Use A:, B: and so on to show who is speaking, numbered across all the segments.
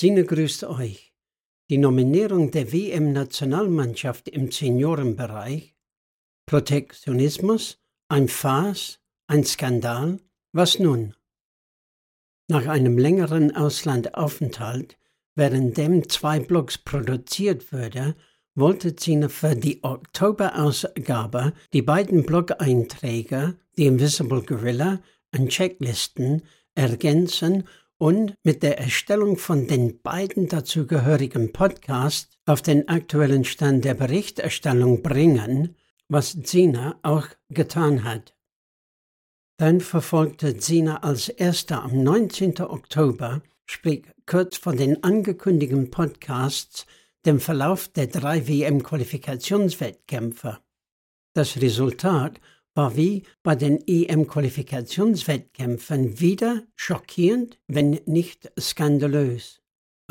A: Sine grüßt euch. Die Nominierung der WM-Nationalmannschaft im Seniorenbereich, Protektionismus, ein Farce, ein Skandal, was nun? Nach einem längeren Auslandaufenthalt, während dem zwei Blogs produziert wurde, wollte Zina für die Oktoberausgabe die beiden Blog-Einträge, The Invisible Gorilla und Checklisten, ergänzen und mit der Erstellung von den beiden dazugehörigen Podcasts auf den aktuellen Stand der Berichterstellung bringen, was Zina auch getan hat. Dann verfolgte Zina als erster am 19. Oktober, sprich kurz vor den angekündigten Podcasts, den Verlauf der drei WM-Qualifikationswettkämpfe. Das Resultat war wie bei den EM-Qualifikationswettkämpfen wieder schockierend, wenn nicht skandalös.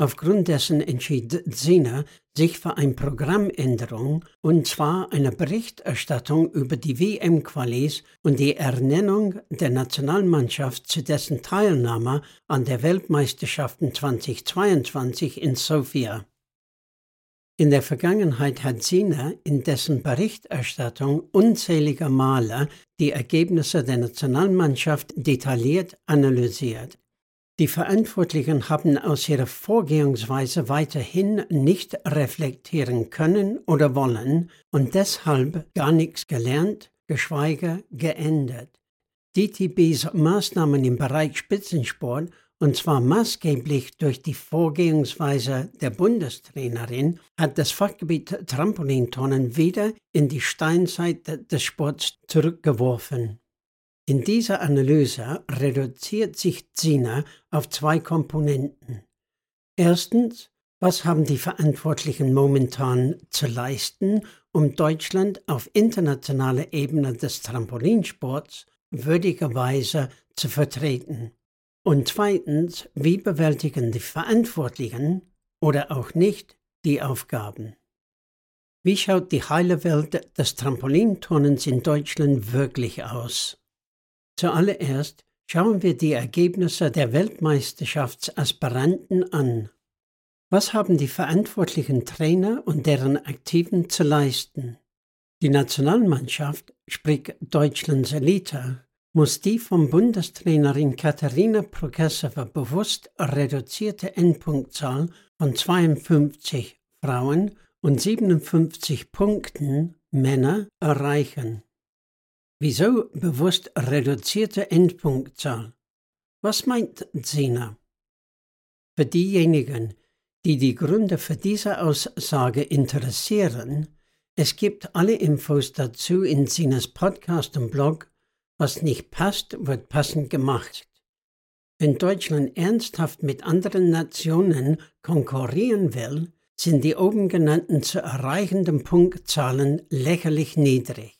A: Aufgrund dessen entschied Zina sich für eine Programmänderung und zwar eine Berichterstattung über die WM-Qualis und die Ernennung der Nationalmannschaft zu dessen Teilnahme an der Weltmeisterschaften 2022 in Sofia. In der Vergangenheit hat Sina in dessen Berichterstattung unzählige Male die Ergebnisse der Nationalmannschaft detailliert analysiert. Die Verantwortlichen haben aus ihrer Vorgehensweise weiterhin nicht reflektieren können oder wollen und deshalb gar nichts gelernt, geschweige geändert. DTBs Maßnahmen im Bereich Spitzensport und zwar maßgeblich durch die Vorgehensweise der Bundestrainerin, hat das Fachgebiet Trampolintonnen wieder in die Steinzeit des Sports zurückgeworfen. In dieser Analyse reduziert sich Zina auf zwei Komponenten. Erstens, was haben die Verantwortlichen momentan zu leisten, um Deutschland auf internationaler Ebene des Trampolinsports würdigerweise zu vertreten? Und zweitens, wie bewältigen die Verantwortlichen oder auch nicht die Aufgaben? Wie schaut die heile Welt des Trampolinturnens in Deutschland wirklich aus? Zuallererst schauen wir die Ergebnisse der Weltmeisterschaftsaspiranten an. Was haben die verantwortlichen Trainer und deren Aktiven zu leisten? Die Nationalmannschaft, sprich Deutschlands Elite, muss die vom Bundestrainerin Katharina Prokesova bewusst reduzierte Endpunktzahl von 52 Frauen und 57 Punkten Männer erreichen. Wieso bewusst reduzierte Endpunktzahl? Was meint Zina? Für diejenigen, die die Gründe für diese Aussage interessieren, es gibt alle Infos dazu in Zinas Podcast und Blog was nicht passt, wird passend gemacht. Wenn Deutschland ernsthaft mit anderen Nationen konkurrieren will, sind die oben genannten zu erreichenden Punktzahlen lächerlich niedrig.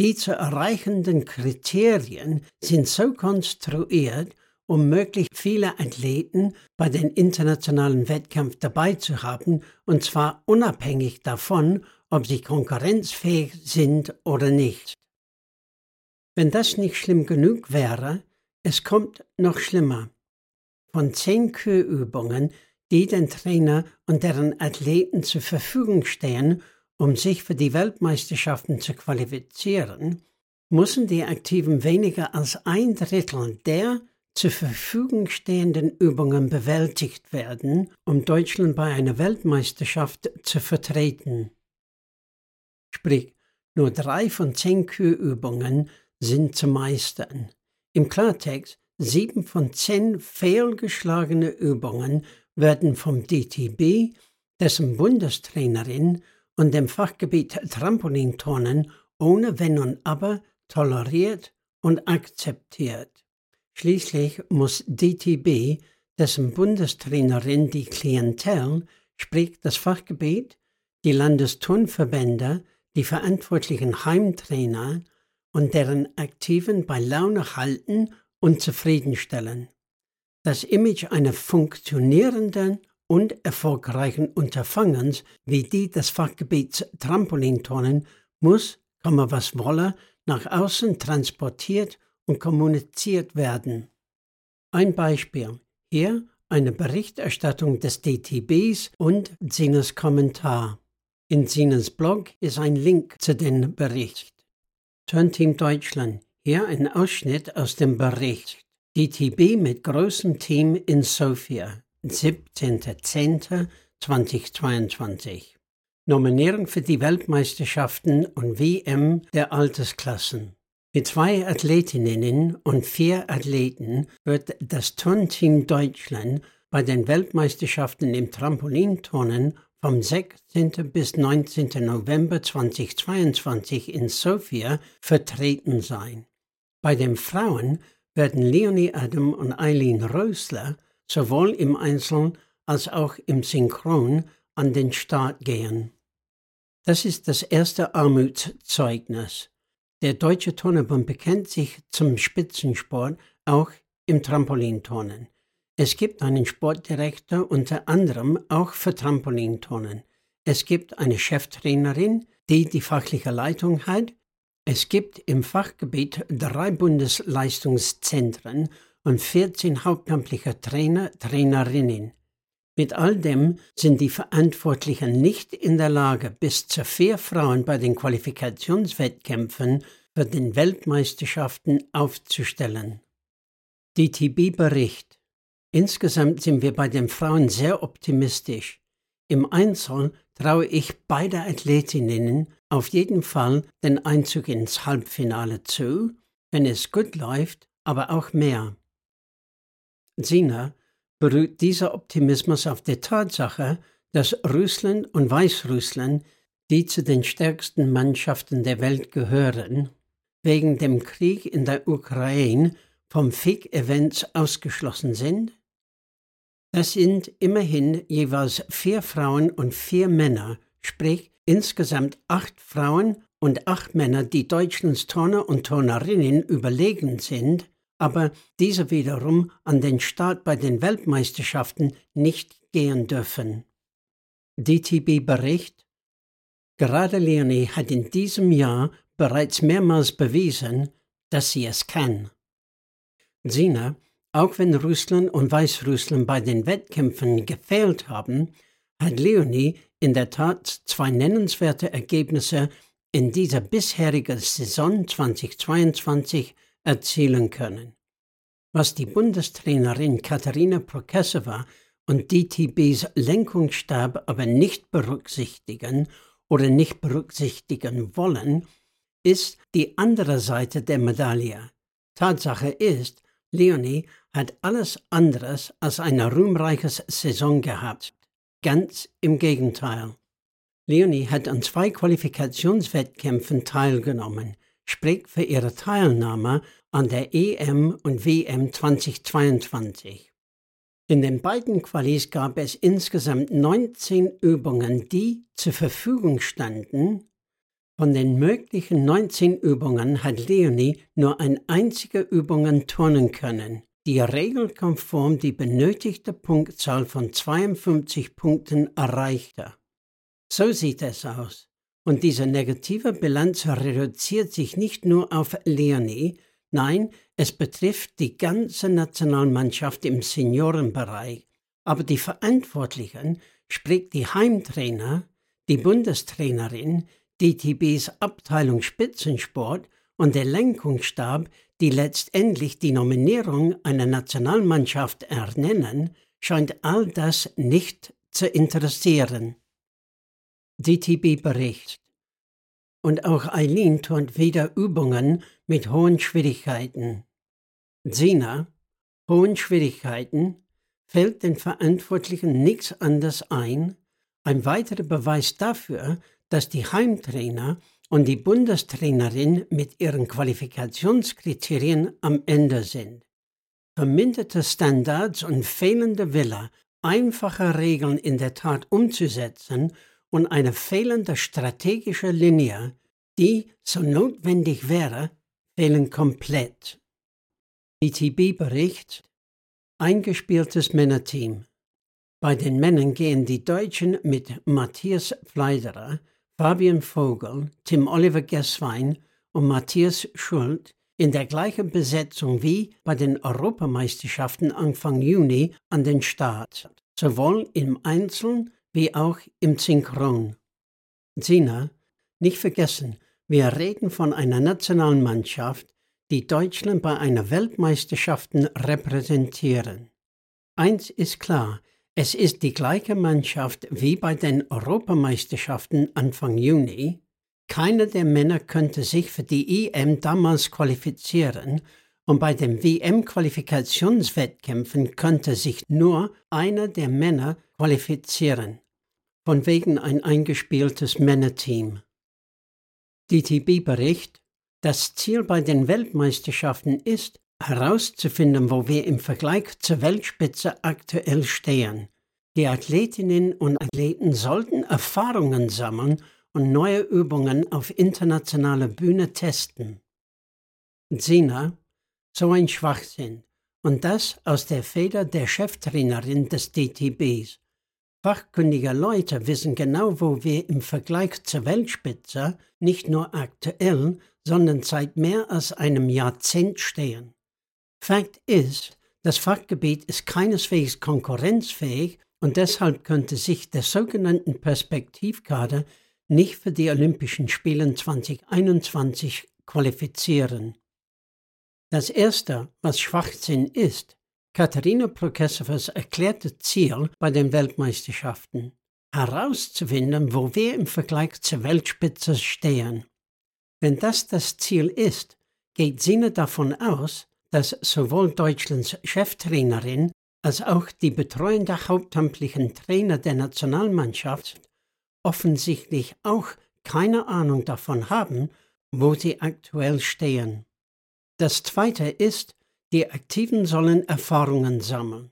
A: Die zu erreichenden Kriterien sind so konstruiert, um möglichst viele Athleten bei den internationalen Wettkämpfen dabei zu haben, und zwar unabhängig davon, ob sie konkurrenzfähig sind oder nicht. Wenn das nicht schlimm genug wäre, es kommt noch schlimmer. Von zehn Kürübungen, die den Trainer und deren Athleten zur Verfügung stehen, um sich für die Weltmeisterschaften zu qualifizieren, müssen die Aktiven weniger als ein Drittel der zur Verfügung stehenden Übungen bewältigt werden, um Deutschland bei einer Weltmeisterschaft zu vertreten. Sprich, nur drei von zehn Kürübungen sind zu meistern. Im Klartext, sieben von zehn fehlgeschlagene Übungen werden vom DTB, dessen Bundestrainerin und dem Fachgebiet Trampolinturnen ohne Wenn und Aber toleriert und akzeptiert. Schließlich muss DTB, dessen Bundestrainerin die Klientel, sprich das Fachgebiet, die Landesturnverbände, die verantwortlichen Heimtrainer und deren Aktiven bei Laune halten und zufriedenstellen. Das Image einer funktionierenden und erfolgreichen Unterfangens wie die des Fachgebiets Trampolintonnen muss, komme was wolle, nach außen transportiert und kommuniziert werden. Ein Beispiel. Hier eine Berichterstattung des DTBs und Sinas Kommentar. In Sinas Blog ist ein Link zu dem Bericht. Turnteam Deutschland. Hier ein Ausschnitt aus dem Bericht. DTB mit großem Team in Sofia. 17.10.2022. Nominierung für die Weltmeisterschaften und WM der Altersklassen. Mit zwei Athletinnen und vier Athleten wird das Turnteam Deutschland bei den Weltmeisterschaften im Trampolinturnen vom 16. bis 19. November 2022 in Sofia vertreten sein. Bei den Frauen werden Leonie Adam und Eileen Rösler sowohl im Einzel als auch im Synchron an den Start gehen. Das ist das erste Armutszeugnis. Der Deutsche Turnerbund bekennt sich zum Spitzensport auch im Trampolinturnen. Es gibt einen Sportdirektor unter anderem auch für Trampolinturnen. Es gibt eine Cheftrainerin, die die fachliche Leitung hat. Es gibt im Fachgebiet drei Bundesleistungszentren und 14 hauptamtliche Trainer, Trainerinnen. Mit all dem sind die Verantwortlichen nicht in der Lage, bis zu vier Frauen bei den Qualifikationswettkämpfen für den Weltmeisterschaften aufzustellen. DTB Bericht. Insgesamt sind wir bei den Frauen sehr optimistisch. Im Einzel traue ich beide Athletinnen auf jeden Fall den Einzug ins Halbfinale zu, wenn es gut läuft, aber auch mehr. Sina beruht dieser Optimismus auf der Tatsache, dass Russland und Weißrussland, die zu den stärksten Mannschaften der Welt gehören, wegen dem Krieg in der Ukraine vom FIG-Events ausgeschlossen sind? Das sind immerhin jeweils vier Frauen und vier Männer, sprich insgesamt acht Frauen und acht Männer, die Deutschlands Turner und Turnerinnen überlegen sind, aber diese wiederum an den Start bei den Weltmeisterschaften nicht gehen dürfen. DTB Bericht Gerade Leonie hat in diesem Jahr bereits mehrmals bewiesen, dass sie es kann. Sina, auch wenn Russland und Weißrussland bei den Wettkämpfen gefehlt haben, hat Leonie in der Tat zwei nennenswerte Ergebnisse in dieser bisherigen Saison 2022 erzielen können. Was die Bundestrainerin Katharina Prokesova und DTBs Lenkungsstab aber nicht berücksichtigen oder nicht berücksichtigen wollen, ist die andere Seite der Medaille. Tatsache ist, Leonie hat alles anderes als eine ruhmreiche Saison gehabt. Ganz im Gegenteil. Leonie hat an zwei Qualifikationswettkämpfen teilgenommen, sprich für ihre Teilnahme an der EM und WM 2022. In den beiden Qualis gab es insgesamt 19 Übungen, die zur Verfügung standen. Von den möglichen 19 Übungen hat Leonie nur eine einzige Übung turnen können, die regelkonform die benötigte Punktzahl von 52 Punkten erreichte. So sieht es aus. Und diese negative Bilanz reduziert sich nicht nur auf Leonie, nein, es betrifft die ganze Nationalmannschaft im Seniorenbereich. Aber die Verantwortlichen, sprich die Heimtrainer, die Bundestrainerin, DTBs Abteilung Spitzensport und der Lenkungsstab, die letztendlich die Nominierung einer Nationalmannschaft ernennen, scheint all das nicht zu interessieren. DTB berichtet. Und auch Eileen tut wieder Übungen mit hohen Schwierigkeiten. Sina, hohen Schwierigkeiten, fällt den Verantwortlichen nichts anderes ein, ein weiterer Beweis dafür, dass die Heimtrainer und die Bundestrainerin mit ihren Qualifikationskriterien am Ende sind. Verminderte Standards und fehlende Wille, einfache Regeln in der Tat umzusetzen und eine fehlende strategische Linie, die so notwendig wäre, fehlen komplett. BTB Bericht Eingespieltes Männerteam. Bei den Männern gehen die Deutschen mit Matthias Fleiderer, Fabian Vogel, Tim Oliver Gesswein und Matthias Schult in der gleichen Besetzung wie bei den Europameisterschaften Anfang Juni an den Start, sowohl im Einzeln wie auch im Synchron. Sina, nicht vergessen, wir reden von einer nationalen Mannschaft, die Deutschland bei einer Weltmeisterschaften repräsentieren. Eins ist klar, es ist die gleiche Mannschaft wie bei den Europameisterschaften Anfang Juni. Keiner der Männer könnte sich für die EM damals qualifizieren und bei den WM-Qualifikationswettkämpfen könnte sich nur einer der Männer qualifizieren. Von wegen ein eingespieltes Männerteam. DTB-Bericht Das Ziel bei den Weltmeisterschaften ist, herauszufinden, wo wir im Vergleich zur Weltspitze aktuell stehen. Die Athletinnen und Athleten sollten Erfahrungen sammeln und neue Übungen auf internationaler Bühne testen. Sina, so ein Schwachsinn. Und das aus der Feder der Cheftrainerin des DTBs. Fachkundige Leute wissen genau, wo wir im Vergleich zur Weltspitze nicht nur aktuell, sondern seit mehr als einem Jahrzehnt stehen. Fakt ist, das Fachgebiet ist keineswegs konkurrenzfähig und deshalb könnte sich der sogenannten Perspektivkader nicht für die Olympischen Spiele 2021 qualifizieren. Das Erste, was Schwachsinn ist, Katharina Prokesovas erklärte Ziel bei den Weltmeisterschaften, herauszufinden, wo wir im Vergleich zur Weltspitze stehen. Wenn das das Ziel ist, geht Sina davon aus, dass sowohl Deutschlands Cheftrainerin als auch die betreuende hauptamtlichen Trainer der Nationalmannschaft offensichtlich auch keine Ahnung davon haben, wo sie aktuell stehen. Das Zweite ist, die Aktiven sollen Erfahrungen sammeln.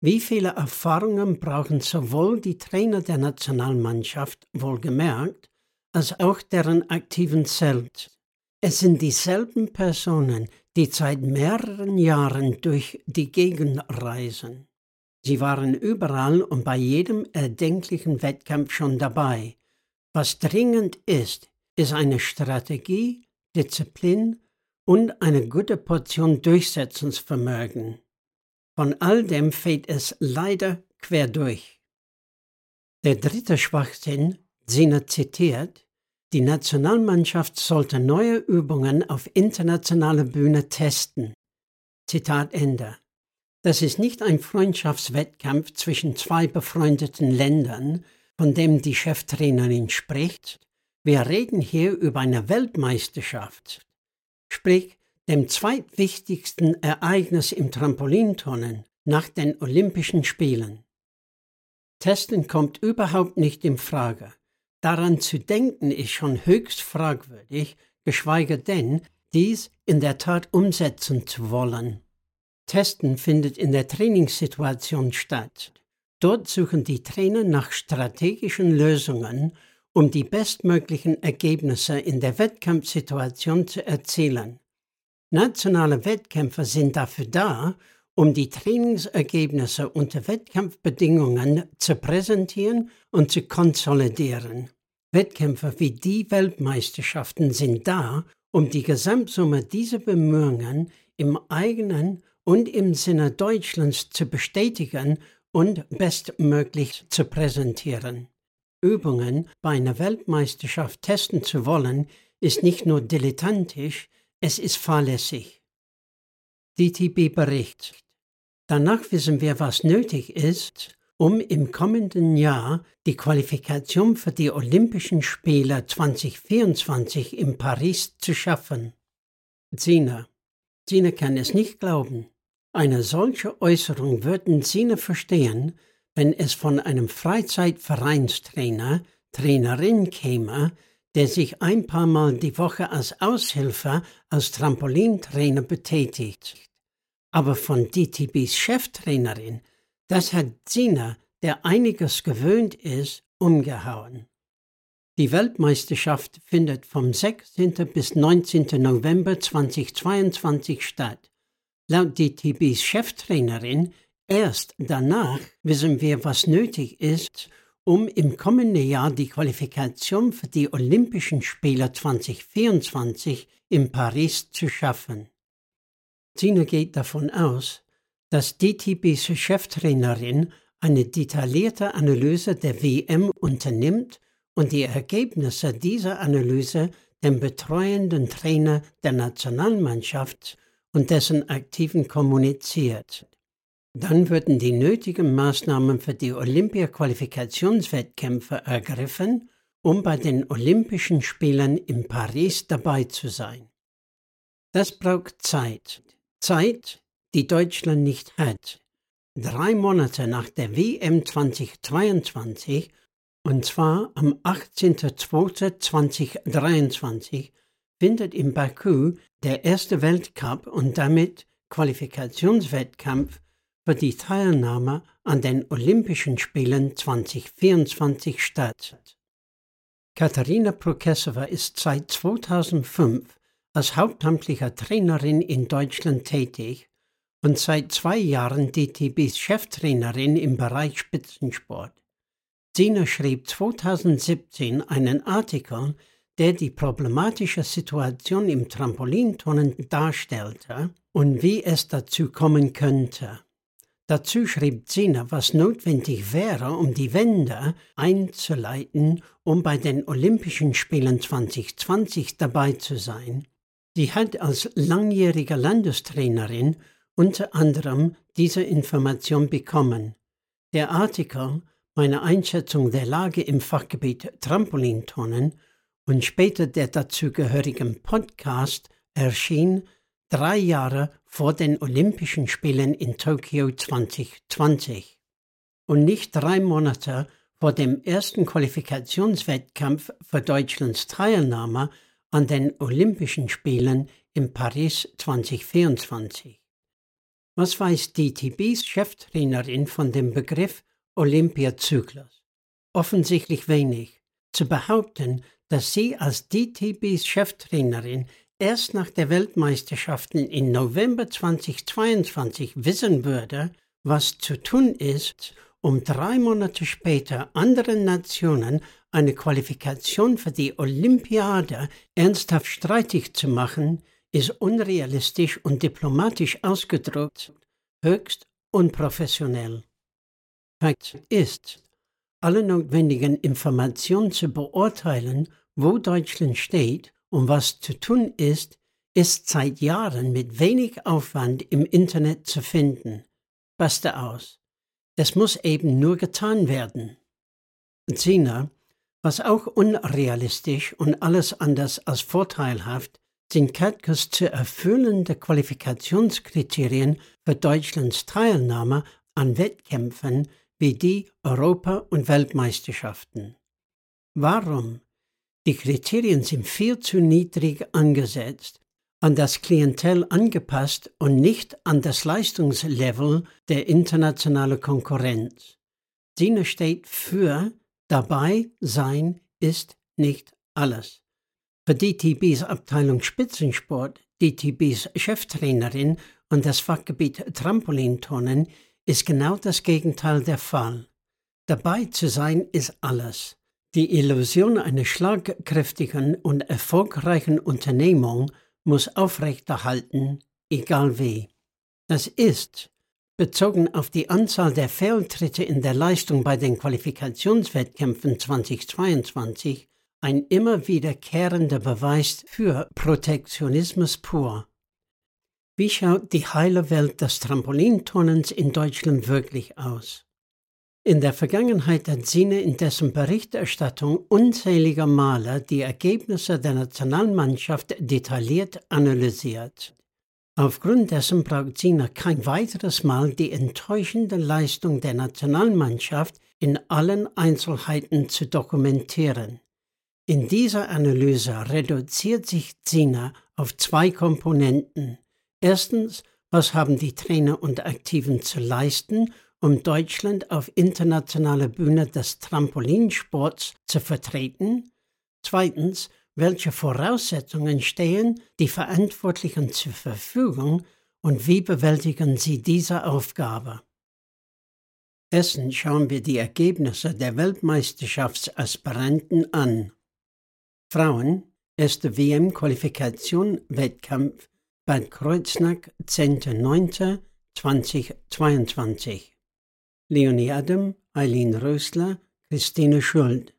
A: Wie viele Erfahrungen brauchen sowohl die Trainer der Nationalmannschaft, wohlgemerkt, als auch deren Aktiven selbst? Es sind dieselben Personen, die seit mehreren Jahren durch die Gegend reisen. Sie waren überall und bei jedem erdenklichen Wettkampf schon dabei. Was dringend ist, ist eine Strategie, Disziplin und eine gute Portion Durchsetzungsvermögen. Von all dem fehlt es leider quer durch. Der dritte Schwachsinn, Sina zitiert, die Nationalmannschaft sollte neue Übungen auf internationaler Bühne testen. Zitat Ende. Das ist nicht ein Freundschaftswettkampf zwischen zwei befreundeten Ländern, von dem die Cheftrainerin spricht. Wir reden hier über eine Weltmeisterschaft sprich dem zweitwichtigsten Ereignis im Trampolinturnen nach den Olympischen Spielen. Testen kommt überhaupt nicht in Frage. Daran zu denken ist schon höchst fragwürdig, geschweige denn, dies in der Tat umsetzen zu wollen. Testen findet in der Trainingssituation statt. Dort suchen die Trainer nach strategischen Lösungen um die bestmöglichen Ergebnisse in der Wettkampfsituation zu erzielen. Nationale Wettkämpfe sind dafür da, um die Trainingsergebnisse unter Wettkampfbedingungen zu präsentieren und zu konsolidieren. Wettkämpfe wie die Weltmeisterschaften sind da, um die Gesamtsumme dieser Bemühungen im eigenen und im Sinne Deutschlands zu bestätigen und bestmöglich zu präsentieren. Übungen bei einer Weltmeisterschaft testen zu wollen, ist nicht nur dilettantisch, es ist fahrlässig. DTB berichtet. Danach wissen wir, was nötig ist, um im kommenden Jahr die Qualifikation für die Olympischen Spiele 2024 in Paris zu schaffen. Zina. Zina kann es nicht glauben. Eine solche Äußerung würden Zina verstehen, wenn es von einem Freizeitvereinstrainer, Trainerin käme, der sich ein paar Mal die Woche als Aushilfe als Trampolintrainer betätigt. Aber von DTBs Cheftrainerin, das hat Zina, der einiges gewöhnt ist, umgehauen. Die Weltmeisterschaft findet vom 16. bis 19. November 2022 statt. Laut DTBs Cheftrainerin Erst danach wissen wir, was nötig ist, um im kommenden Jahr die Qualifikation für die Olympischen Spiele 2024 in Paris zu schaffen. Sina geht davon aus, dass DTBs Cheftrainerin eine detaillierte Analyse der WM unternimmt und die Ergebnisse dieser Analyse dem betreuenden Trainer der Nationalmannschaft und dessen Aktiven kommuniziert. Dann würden die nötigen Maßnahmen für die Olympia-Qualifikationswettkämpfe ergriffen, um bei den Olympischen Spielen in Paris dabei zu sein. Das braucht Zeit. Zeit, die Deutschland nicht hat. Drei Monate nach der WM 2022, und zwar am 18.02.2023, findet in Baku der erste Weltcup und damit Qualifikationswettkampf für die Teilnahme an den Olympischen Spielen 2024 statt. Katharina Prokesova ist seit 2005 als hauptamtliche Trainerin in Deutschland tätig und seit zwei Jahren DTBs Cheftrainerin im Bereich Spitzensport. Sina schrieb 2017 einen Artikel, der die problematische Situation im Trampolinturnen darstellte und wie es dazu kommen könnte. Dazu schrieb Zina, was notwendig wäre, um die Wende einzuleiten, um bei den Olympischen Spielen 2020 dabei zu sein. Sie hat als langjährige Landestrainerin unter anderem diese Information bekommen. Der Artikel, meine Einschätzung der Lage im Fachgebiet Trampolintonnen und später der dazugehörigen Podcast erschien drei Jahre vor den Olympischen Spielen in Tokio 2020 und nicht drei Monate vor dem ersten Qualifikationswettkampf für Deutschlands Teilnahme an den Olympischen Spielen in Paris 2024. Was weiß DTBs Cheftrainerin von dem Begriff Olympiazyklus? Offensichtlich wenig. Zu behaupten, dass sie als DTBs Cheftrainerin erst nach der Weltmeisterschaften im November 2022 wissen würde, was zu tun ist, um drei Monate später anderen Nationen eine Qualifikation für die Olympiade ernsthaft streitig zu machen, ist unrealistisch und diplomatisch ausgedrückt höchst unprofessionell. Fakt ist, alle notwendigen Informationen zu beurteilen, wo Deutschland steht und was zu tun ist, ist seit Jahren mit wenig Aufwand im Internet zu finden. Basta aus. Es muss eben nur getan werden. Zina, was auch unrealistisch und alles anders als vorteilhaft, sind Katkes zu erfüllende Qualifikationskriterien für Deutschlands Teilnahme an Wettkämpfen wie die Europa- und Weltmeisterschaften. Warum die Kriterien sind viel zu niedrig angesetzt, an das Klientel angepasst und nicht an das Leistungslevel der internationalen Konkurrenz. Sina steht für dabei sein ist nicht alles. Für DTBs Abteilung Spitzensport, DTBs Cheftrainerin und das Fachgebiet Trampolintonnen ist genau das Gegenteil der Fall. Dabei zu sein ist alles. Die Illusion einer schlagkräftigen und erfolgreichen Unternehmung muss aufrechterhalten, egal wie. Das ist, bezogen auf die Anzahl der Fehltritte in der Leistung bei den Qualifikationswettkämpfen 2022, ein immer wiederkehrender Beweis für Protektionismus pur. Wie schaut die heile Welt des Trampolinturnens in Deutschland wirklich aus? In der Vergangenheit hat Sine in dessen Berichterstattung unzähliger Male die Ergebnisse der Nationalmannschaft detailliert analysiert. Aufgrund dessen braucht Sina kein weiteres Mal die enttäuschende Leistung der Nationalmannschaft in allen Einzelheiten zu dokumentieren. In dieser Analyse reduziert sich Sina auf zwei Komponenten. Erstens, was haben die Trainer und Aktiven zu leisten um Deutschland auf internationaler Bühne des Trampolinsports zu vertreten? Zweitens, welche Voraussetzungen stehen die Verantwortlichen zur Verfügung und wie bewältigen sie diese Aufgabe? Erstens schauen wir die Ergebnisse der Weltmeisterschaftsaspiranten an. Frauen erste WM-Qualifikation Wettkampf Bad Kreuznach 10.09.2022. Leonie Adam, Eileen Rösler, Christine Schuld.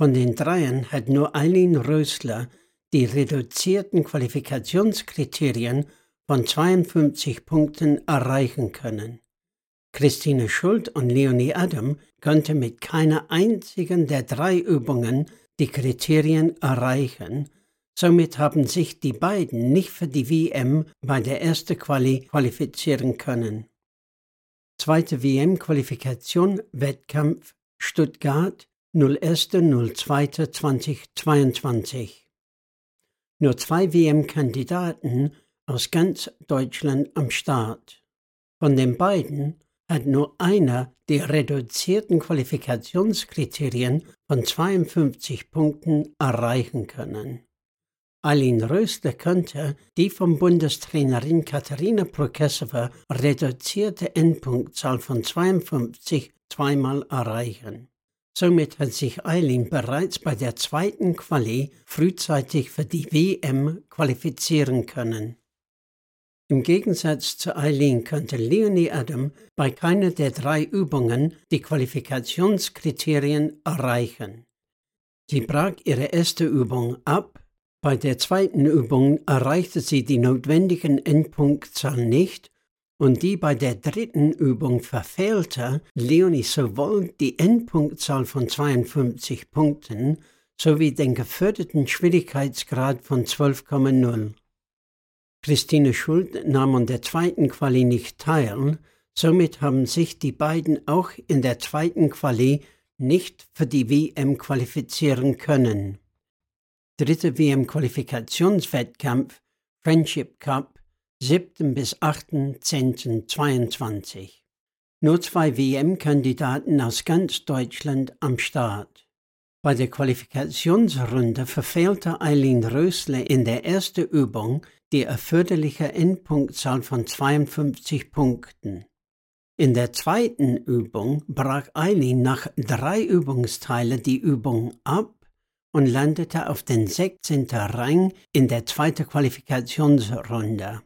A: Von den dreien hat nur Eileen Rösler die reduzierten Qualifikationskriterien von 52 Punkten erreichen können. Christine Schuld und Leonie Adam konnte mit keiner einzigen der drei Übungen die Kriterien erreichen, somit haben sich die beiden nicht für die WM bei der ersten Quali qualifizieren können. Zweite WM-Qualifikation Wettkampf Stuttgart 01.02.2022. Nur zwei WM-Kandidaten aus ganz Deutschland am Start. Von den beiden hat nur einer die reduzierten Qualifikationskriterien von 52 Punkten erreichen können. Aline Röster konnte die vom Bundestrainerin Katharina Prokesova reduzierte Endpunktzahl von 52 zweimal erreichen. Somit hat sich Eileen bereits bei der zweiten Quali frühzeitig für die WM qualifizieren können. Im Gegensatz zu Eileen konnte Leonie Adam bei keiner der drei Übungen die Qualifikationskriterien erreichen. Sie brach ihre erste Übung ab, bei der zweiten Übung erreichte sie die notwendigen Endpunktzahl nicht und die bei der dritten Übung verfehlte Leonie sowohl die Endpunktzahl von 52 Punkten sowie den geförderten Schwierigkeitsgrad von 12,0. Christine Schuld nahm an der zweiten Quali nicht teil, somit haben sich die beiden auch in der zweiten Quali nicht für die WM qualifizieren können. Dritte WM-Qualifikationswettkampf Friendship Cup 7. bis 8.10.22. Nur zwei WM-Kandidaten aus ganz Deutschland am Start. Bei der Qualifikationsrunde verfehlte Eileen Rösle in der ersten Übung die erforderliche Endpunktzahl von 52 Punkten. In der zweiten Übung brach Eileen nach drei Übungsteilen die Übung ab und landete auf den 16. Rang in der zweiten Qualifikationsrunde.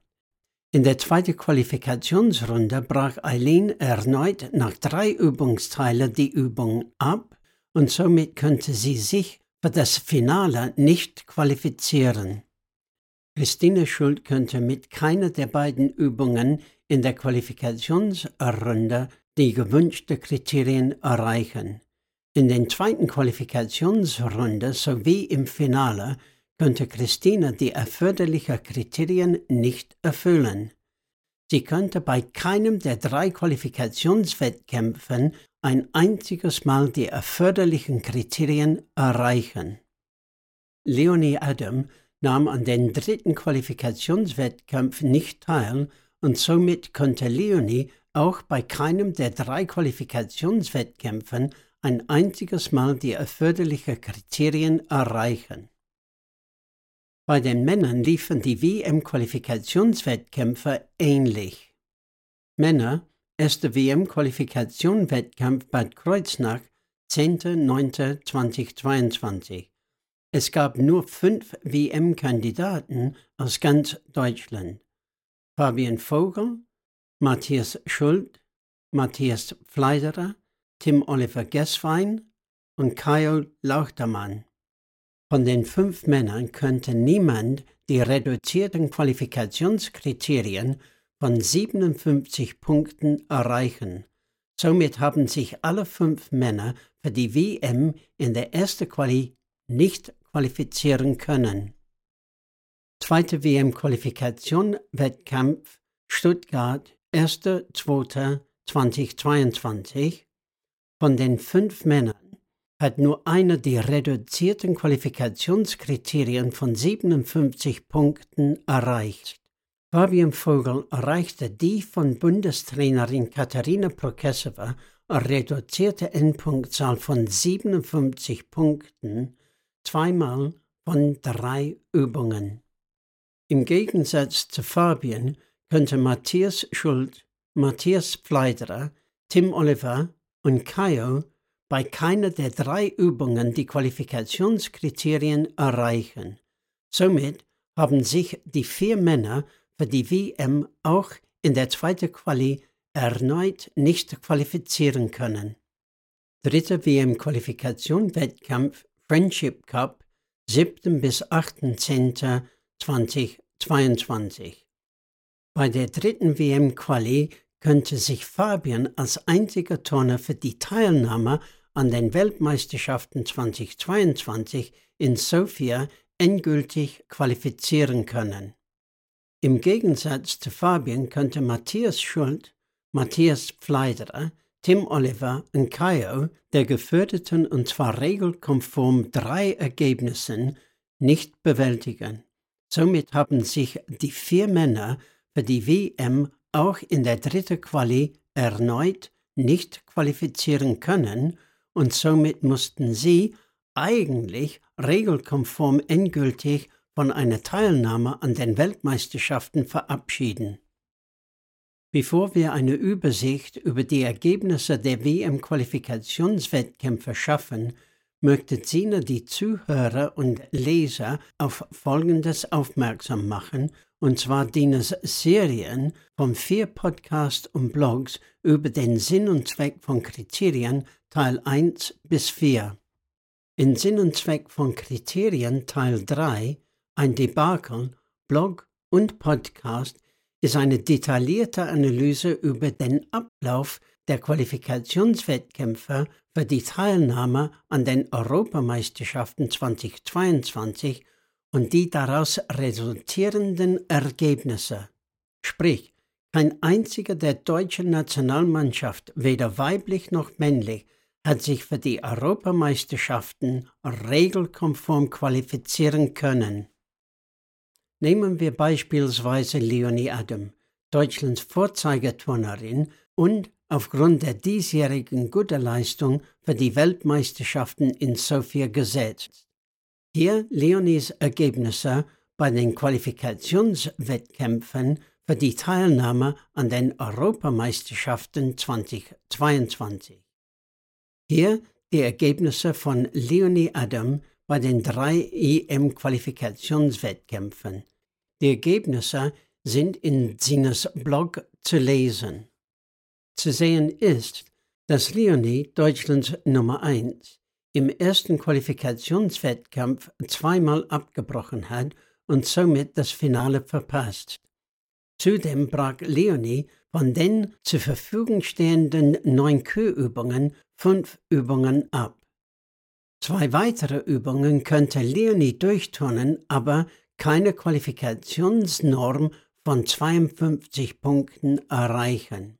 A: In der zweiten Qualifikationsrunde brach Eileen erneut nach drei Übungsteilen die Übung ab und somit konnte sie sich für das Finale nicht qualifizieren. Christine Schuld könnte mit keiner der beiden Übungen in der Qualifikationsrunde die gewünschten Kriterien erreichen. In der zweiten Qualifikationsrunde sowie im Finale könnte Christine die erforderlichen Kriterien nicht erfüllen. Sie konnte bei keinem der drei Qualifikationswettkämpfen ein einziges Mal die erforderlichen Kriterien erreichen. Leonie Adam nahm an den dritten Qualifikationswettkampf nicht teil und somit konnte Leonie auch bei keinem der drei Qualifikationswettkämpfen ein einziges Mal die erforderlichen Kriterien erreichen. Bei den Männern liefen die WM-Qualifikationswettkämpfe ähnlich. Männer, erste WM-Qualifikation-Wettkampf Bad Kreuznach, 10.09.2022. Es gab nur fünf WM-Kandidaten aus ganz Deutschland. Fabian Vogel, Matthias Schuld, Matthias Fleiderer, Tim Oliver Gesswein und Kyle Lauchtermann. Von den fünf Männern könnte niemand die reduzierten Qualifikationskriterien von 57 Punkten erreichen. Somit haben sich alle fünf Männer für die WM in der ersten Quali nicht qualifizieren können. Zweite WM-Qualifikation Wettkampf Stuttgart 1.2.2022 Von den fünf Männern hat nur einer die reduzierten Qualifikationskriterien von 57 Punkten erreicht. Fabian Vogel erreichte die von Bundestrainerin Katharina Prokesova reduzierte Endpunktzahl von 57 Punkten zweimal von drei Übungen. Im Gegensatz zu Fabian könnte Matthias Schuld, Matthias Pfleiderer, Tim Oliver und Kaio bei keiner der drei Übungen die Qualifikationskriterien erreichen. Somit haben sich die vier Männer für die WM auch in der zweiten Quali erneut nicht qualifizieren können. Dritter WM-Qualifikation-Wettkampf Friendship Cup 7. bis 18.10.2022. Bei der dritten WM-Quali könnte sich Fabian als einziger Turner für die Teilnahme an den Weltmeisterschaften 2022 in Sofia endgültig qualifizieren können. Im Gegensatz zu Fabian könnte Matthias Schult, Matthias Pfleiderer, Tim Oliver und Kaio der geförderten und zwar regelkonform drei Ergebnissen nicht bewältigen. Somit haben sich die vier Männer für die WM auch in der dritten Quali erneut nicht qualifizieren können und somit mussten sie eigentlich regelkonform endgültig von einer Teilnahme an den Weltmeisterschaften verabschieden. Bevor wir eine Übersicht über die Ergebnisse der WM-Qualifikationswettkämpfe schaffen, möchte Sina die Zuhörer und Leser auf Folgendes aufmerksam machen, und zwar Dinas Serien von vier Podcasts und Blogs über den Sinn und Zweck von Kriterien Teil 1 bis 4. In Sinn und Zweck von Kriterien Teil 3, ein Debakel, Blog und Podcast ist eine detaillierte Analyse über den Ablauf der Qualifikationswettkämpfe für die Teilnahme an den Europameisterschaften 2022 und die daraus resultierenden Ergebnisse. Sprich, kein einziger der deutschen Nationalmannschaft, weder weiblich noch männlich, hat sich für die Europameisterschaften regelkonform qualifizieren können. Nehmen wir beispielsweise Leonie Adam, Deutschlands Vorzeigeturnerin und aufgrund der diesjährigen guten Leistung für die Weltmeisterschaften in Sofia gesetzt. Hier Leonies Ergebnisse bei den Qualifikationswettkämpfen für die Teilnahme an den Europameisterschaften 2022. Hier die Ergebnisse von Leonie Adam bei den drei EM-Qualifikationswettkämpfen. Die Ergebnisse sind in Sinas Blog zu lesen. Zu sehen ist, dass Leonie, Deutschlands Nummer 1, im ersten Qualifikationswettkampf zweimal abgebrochen hat und somit das Finale verpasst. Zudem brach Leonie von den zur Verfügung stehenden neun Kühlübungen fünf Übungen ab. Zwei weitere Übungen könnte Leonie durchturnen, aber keine Qualifikationsnorm von 52 Punkten erreichen.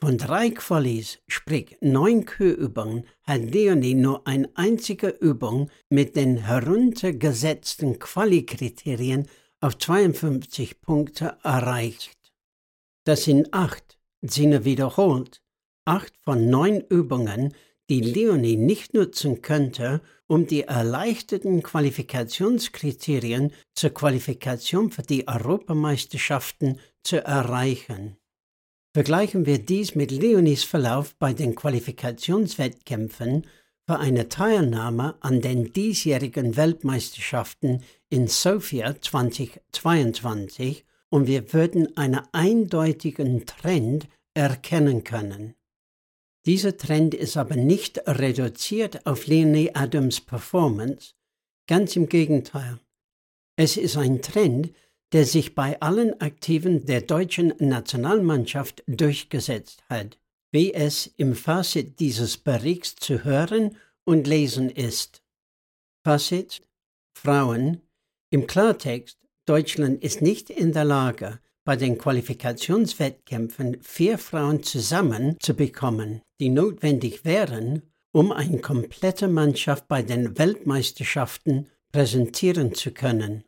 A: Von drei Qualis, sprich neun Kühlübungen, hat Leonie nur eine einzige Übung mit den heruntergesetzten Qualikriterien auf 52 Punkte erreicht. Das sind acht, Sinne wiederholt, acht von neun Übungen, die Leonie nicht nutzen könnte, um die erleichterten Qualifikationskriterien zur Qualifikation für die Europameisterschaften zu erreichen. Vergleichen wir dies mit Leonies Verlauf bei den Qualifikationswettkämpfen für eine Teilnahme an den diesjährigen Weltmeisterschaften in Sofia 2022 und wir würden einen eindeutigen Trend erkennen können. Dieser Trend ist aber nicht reduziert auf Leonie Adams Performance, ganz im Gegenteil. Es ist ein Trend, der sich bei allen Aktiven der deutschen Nationalmannschaft durchgesetzt hat, wie es im Fazit dieses Berichts zu hören und lesen ist. Fazit Frauen im Klartext Deutschland ist nicht in der Lage, bei den Qualifikationswettkämpfen vier Frauen zusammen zu bekommen, die notwendig wären, um eine komplette Mannschaft bei den Weltmeisterschaften präsentieren zu können.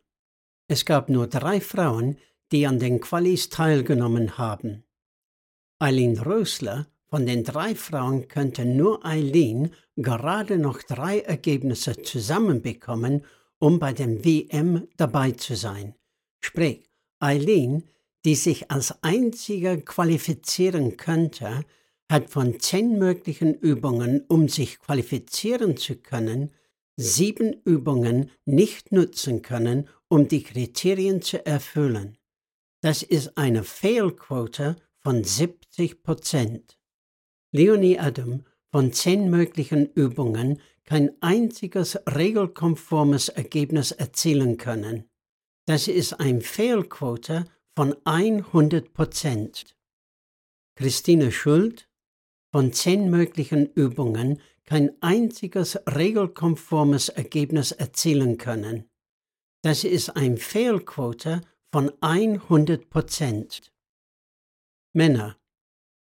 A: Es gab nur drei Frauen, die an den Qualis teilgenommen haben. Eileen Rösler von den drei Frauen könnte nur Eileen gerade noch drei Ergebnisse zusammenbekommen, um bei dem WM dabei zu sein. Sprich, Eileen die sich als einziger qualifizieren könnte, hat von zehn möglichen Übungen, um sich qualifizieren zu können, sieben Übungen nicht nutzen können, um die Kriterien zu erfüllen. Das ist eine Fehlquote von 70 Prozent. Leonie Adam von zehn möglichen Übungen kein einziges regelkonformes Ergebnis erzielen können. Das ist eine Fehlquote von 100 Prozent. Christine Schuld von zehn möglichen Übungen kein einziges regelkonformes Ergebnis erzielen können. Das ist eine Fehlquote von 100 Prozent. Männer.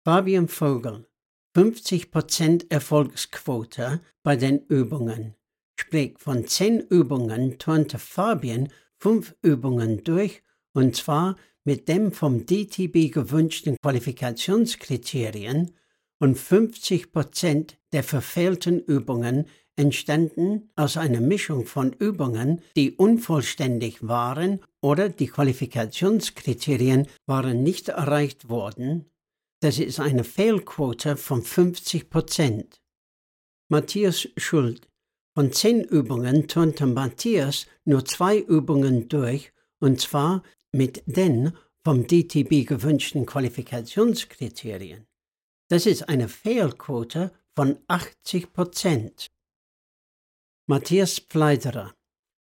A: Fabian Vogel. 50 Prozent Erfolgsquote bei den Übungen. Sprich, von 10 Übungen turnte Fabian 5 Übungen durch und zwar mit dem vom DTB gewünschten Qualifikationskriterien und 50 Prozent der verfehlten Übungen entstanden aus einer Mischung von Übungen, die unvollständig waren oder die Qualifikationskriterien waren nicht erreicht worden. Das ist eine Fehlquote von 50 Prozent. Matthias Schuld. Von zehn Übungen turnte Matthias nur zwei Übungen durch, und zwar mit den vom DTB gewünschten Qualifikationskriterien. Das ist eine Fehlquote von 80 Prozent. Matthias Pfleiderer.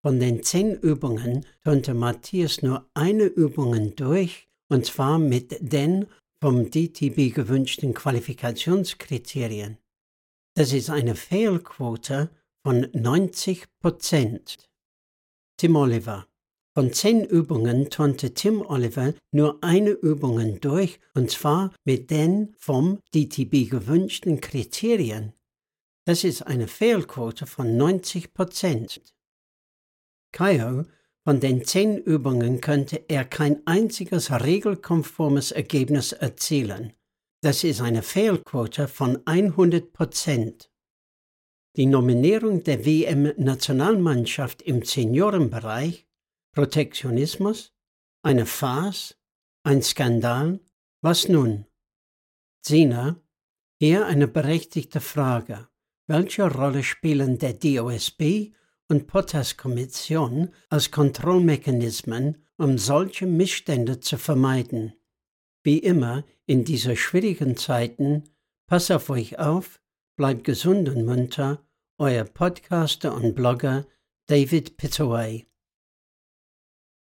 A: Von den zehn Übungen turnte Matthias nur eine Übung durch, und zwar mit den vom DTB gewünschten Qualifikationskriterien. Das ist eine Fehlquote von 90 Prozent. Tim Oliver. Von zehn Übungen turnte Tim Oliver nur eine Übung durch, und zwar mit den vom DTB gewünschten Kriterien. Das ist eine Fehlquote von 90 Prozent. Kaio, von den zehn Übungen könnte er kein einziges regelkonformes Ergebnis erzielen. Das ist eine Fehlquote von 100 Prozent. Die Nominierung der WM-Nationalmannschaft im Seniorenbereich Protektionismus? Eine Farce? Ein Skandal? Was nun? Sina, hier eine berechtigte Frage. Welche Rolle spielen der DOSB und Potas-Kommission als Kontrollmechanismen, um solche Missstände zu vermeiden? Wie immer in dieser schwierigen Zeiten, pass auf euch auf, bleibt gesund und munter, euer Podcaster und Blogger David Pittaway.